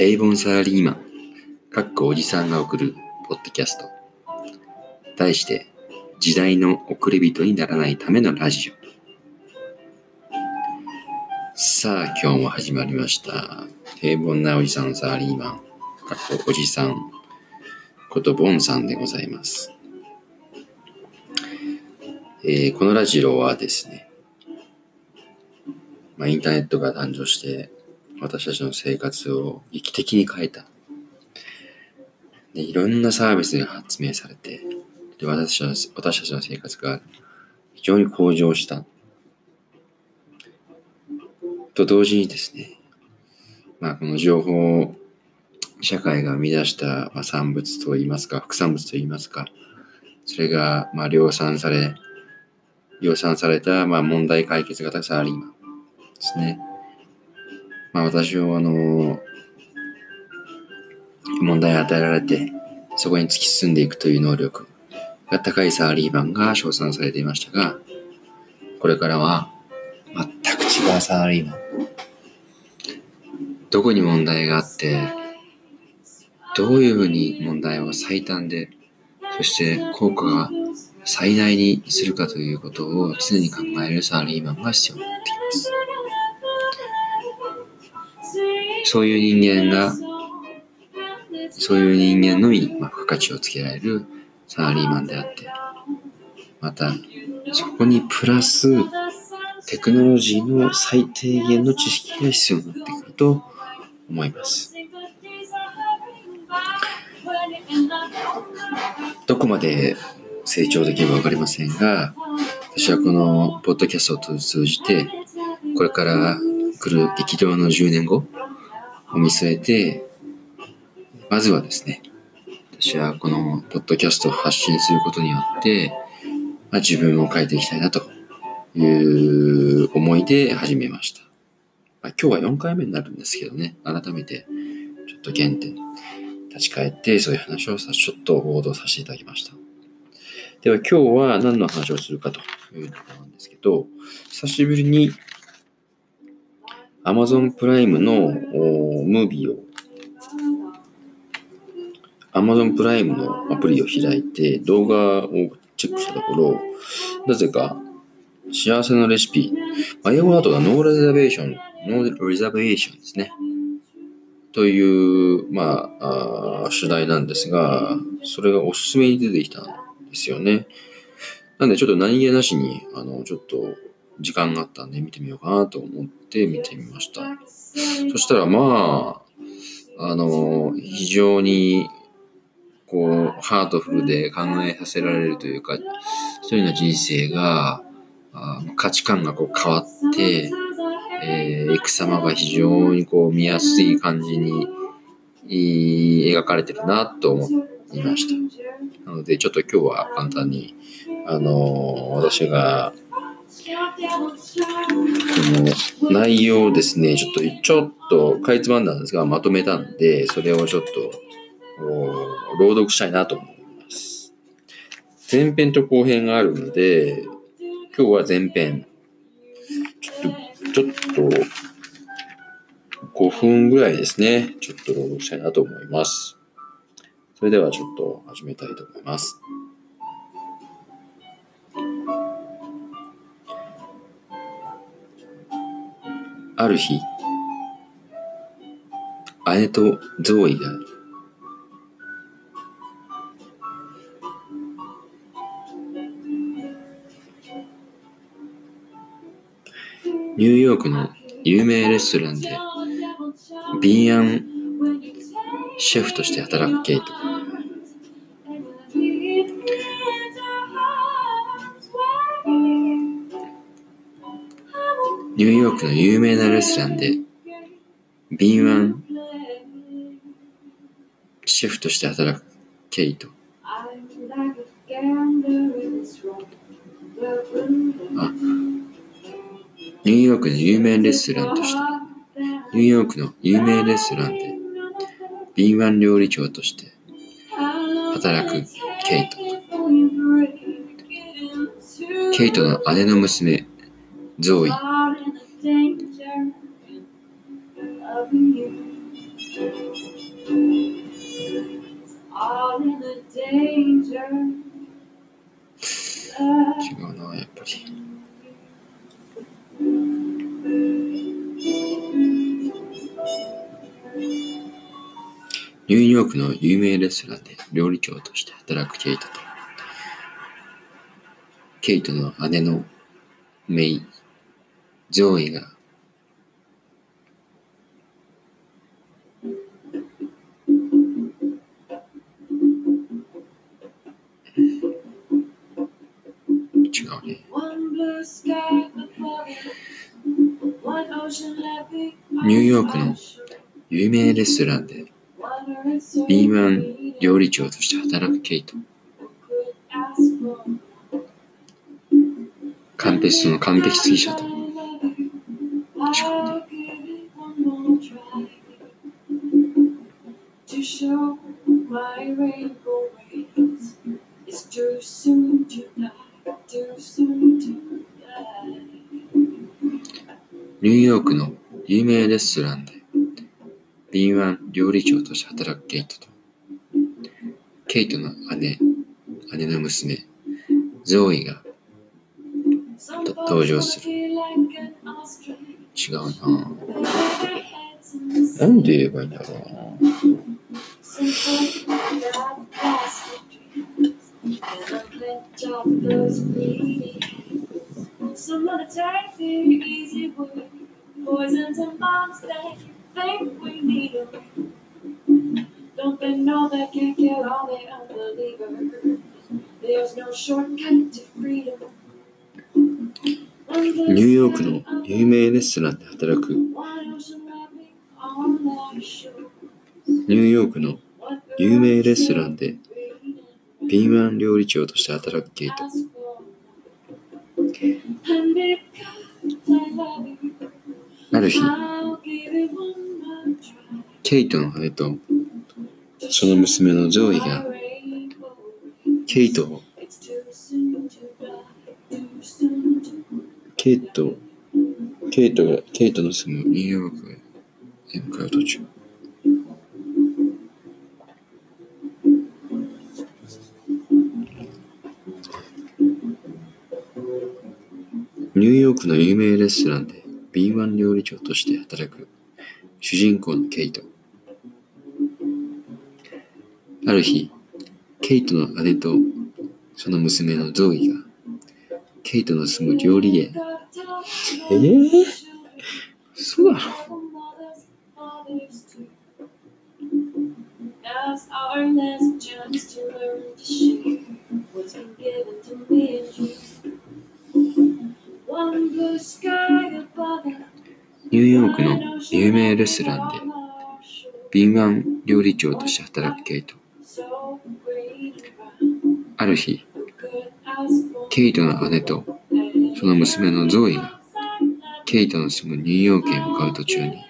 平凡サラリーマン、かっこおじさんが送るポッドキャスト。題して、時代の遅れ人にならないためのラジオ。さあ、今日も始まりました。平凡なおじさんサラリーマン、かっこおじさん、ことボンさんでございます。えー、このラジオはですね、まあ、インターネットが誕生して、私たちの生活を劇的に変えた。でいろんなサービスが発明されて、で私たち私たちの生活が非常に向上した。と同時にですね、まあ、この情報社会が生み出した産物といいますか、副産物といいますか、それがまあ量産され、量産されたまあ問題解決型サラリーマンですね。まあ私はあの、問題を与えられて、そこに突き進んでいくという能力が高いサラリーマンが称賛されていましたが、これからは全く違うサラリーマン。どこに問題があって、どういうふうに問題を最短で、そして効果が最大にするかということを常に考えるサラリーマンが必要になっています。そういう人間が、そういう人間のみ、まあ、付加価値をつけられるサラリーマンであって、また、そこにプラス、テクノロジーの最低限の知識が必要になってくると思います。どこまで成長できるか分かりませんが、私はこのポッドキャストを通じて、これから来る激動の10年後を見据えて、まずはですね、私はこのポッドキャストを発信することによって、まあ、自分を変えていきたいなという思いで始めました。まあ、今日は4回目になるんですけどね、改めてちょっと原点立ち返ってそういう話をさちょっと報道させていただきました。では今日は何の話をするかというところなんですけど、久しぶりに Amazon プライムのムービーを Amazon プライムのアプリを開いて動画をチェックしたところ、なぜか幸せのレシピ、英語だとはノーレザベーション、No Reservation ですね。という、まあ、あ主題なんですが、それがおすすめに出てきたんですよね。なんでちょっと何気なしに、あの、ちょっと時間があったんで見てみようかなと思って見てみました。そしたらまあ、あの、非常に、こう、ハートフルで考えさせられるというか、一人の人生が、あ価値観がこう変わって、えー、く様が非常にこう見やすい感じに描かれてるなと思いました。なので、ちょっと今日は簡単に、あのー、私が、の内容をですね、ちょっと、ちょっと、かいつまんだんですが、まとめたんで、それをちょっと、朗読したいなと思います。前編と後編があるので、今日は前編。ちょっと、ちょっと、5分ぐらいですね。ちょっと朗読したいなと思います。それではちょっと始めたいと思います。ある日、姉とゾーイがニューヨークの有名レストランでビーアンシェフとして働くケイト。ニューヨークの有名なレストランで、敏腕シェフとして働くケイト。あ、ニューヨークの有名レストランとして、ニューヨークの有名レストランで、敏腕料理長として働くケイト。ケイトの姉の娘、ゾーイ。ークの有名レストランで料理長として働くケイトと、ケイトの姉のメイ、ゾーイが、違うね。ニューヨークの有名レストランでビーマン料理長として働くケイト。カンペ璧その完璧主義者と。ニューヨークの有名レストラン料理長と働くケイト、の姉、姉の娘、ゾーイが登場する。違うなぁ。なんで言えばいいんだろう。Think we need 'em. Don't they know they can't kill all the unbelievers? There's no shortcut to freedom. ニューヨークの有名レストランで働く.ニューヨークの有名レストランで breeding? B1 料理長として働くケイト。ある日、ケイトの姉とその娘のゾーイがケイトをケイト、ケイトが、ケイトの住むニューヨークへ向かう途中。ニューヨークの有名レストランで B1 料理長として働く主人公のケイト。ある日、ケイトの姉とその娘のゾーイが、ケイトの住む料理へ。え、そうだろ。ニューヨークの有名レストランで敏腕料理長として働くケイトある日、ケイトの姉とその娘のゾーイがケイトの住むニューヨークへ向かう途中に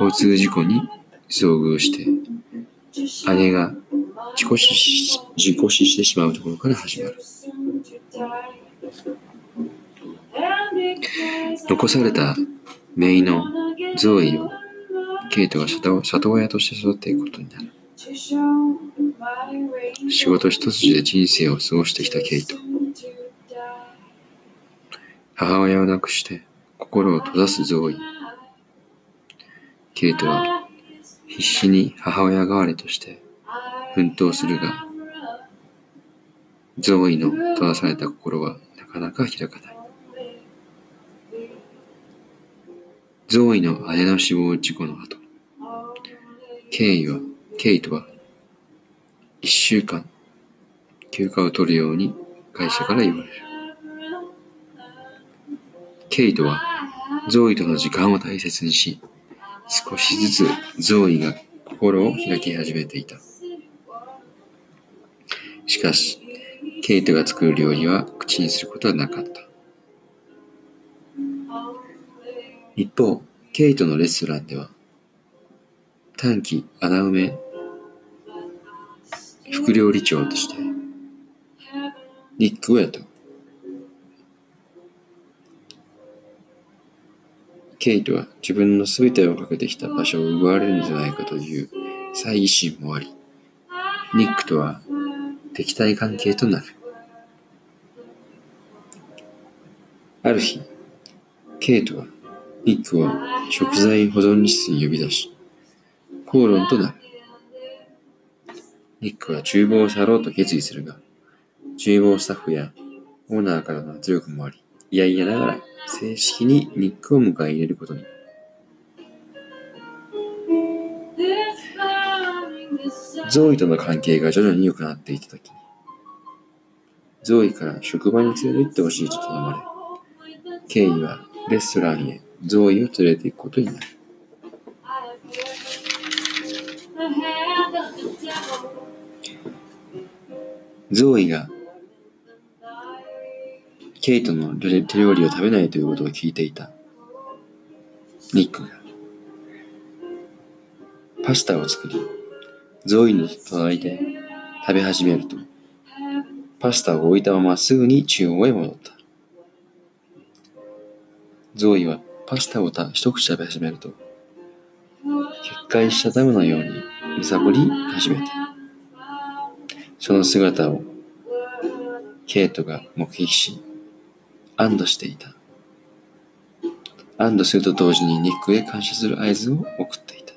交通事故に遭遇して姉が事故死し事故死してしまうところから始まる。残された姪のゾーイをケイトが里親として育っていくことになる。仕事一筋で人生を過ごしてきたケイト。母親を亡くして心を閉ざすゾーイ。ケイトは必死に母親代わりとして奮闘するが、ゾーイの閉ざされた心はなかなか開かない。ゾーイの姉の死亡事故の後、ケイは、ケイトは一週間休暇を取るように会社から言われる。ケイトはゾーイとの時間を大切にし、少しずつゾーイが心を開き始めていた。しかし、ケイトが作る料理は口にすることはなかった。一方、ケイトのレストランでは、短期穴埋め副料理長として、ニック・ウェアとケイトは自分の全てをかけてきた場所を奪われるんじゃないかという猜疑心もあり、ニックとは敵対関係となる。ある日、ケイトはニックを食材保存室に呼び出し、口論となる。ニックは厨房を去ろうと決意するが、厨房スタッフやオーナーからの圧力もあり、いやいやながら正式にニックを迎え入れることに。ゾーイとの関係が徐々に良くなっていったときに、ゾーイから職場に連れて行ってほしいと頼まれ、ケイはレストランへゾーイを連れて行くことになる。ゾーイがケイトの手料理を食べないということを聞いていた。ニックがパスタを作り、ゾーイの隣で食べ始めると、パスタを置いたまますぐに厨房へ戻った。ゾーイはパスタをた一口食べ始めると、決壊したダムのようにむさぼり始めた。その姿をケイトが目撃し、安堵していた。安堵すると同時にニックへ感謝する合図を送っていた。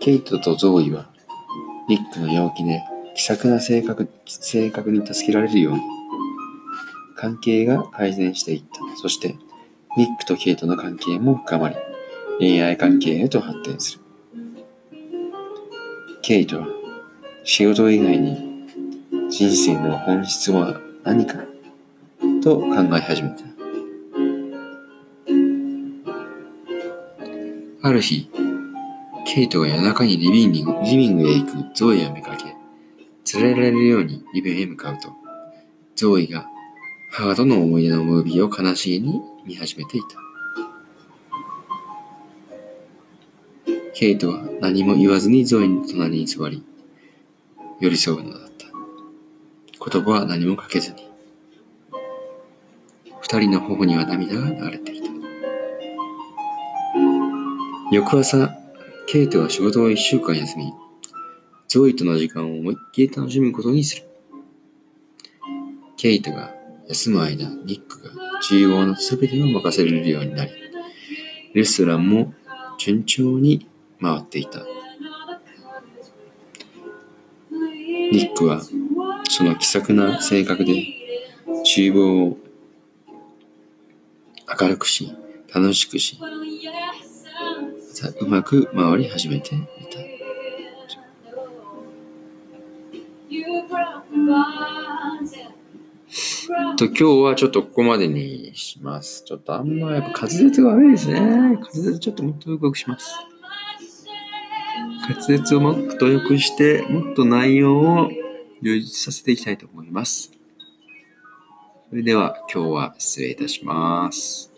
ケイトとゾーイは、ニックの陽気で気さくな性格性格に助けられるように、関係が改善していった。そして、ニックとケイトの関係も深まり、恋愛関係へと発展する。ケイトは、仕事以外に人生の本質は何かと考え始めた。ある日、ケイトが夜中にリビングリビングへ行くゾーイを見かけ、連れられるようにリビングへ向かうと、ゾーイが母との思い出のムービーを悲しげに見始めて。いた。ケイトは何も言わずにゾーイの隣に座り、寄り添うのだった。言葉は何もかけずに。二人の頬には涙が流れていた。翌朝、ケイトは仕事を一週間休み、ゾイとの時間を思いっきり楽しむことにする。ケイトが休む間、ニックが厨房の全てを任せられるようになり、レストランも順調に回っていた。ニックはその気さくな性格で厨房を明るくし、楽しくし、うまく回り始めていた。と今日はちょっとここまでにします。ちょっとあんまやっぱ滑舌が悪いですね。滑舌ちょっともっとよくします。滑舌をもっと良くして、もっと内容を充実させていきたいと思います。それでは今日は失礼いたします。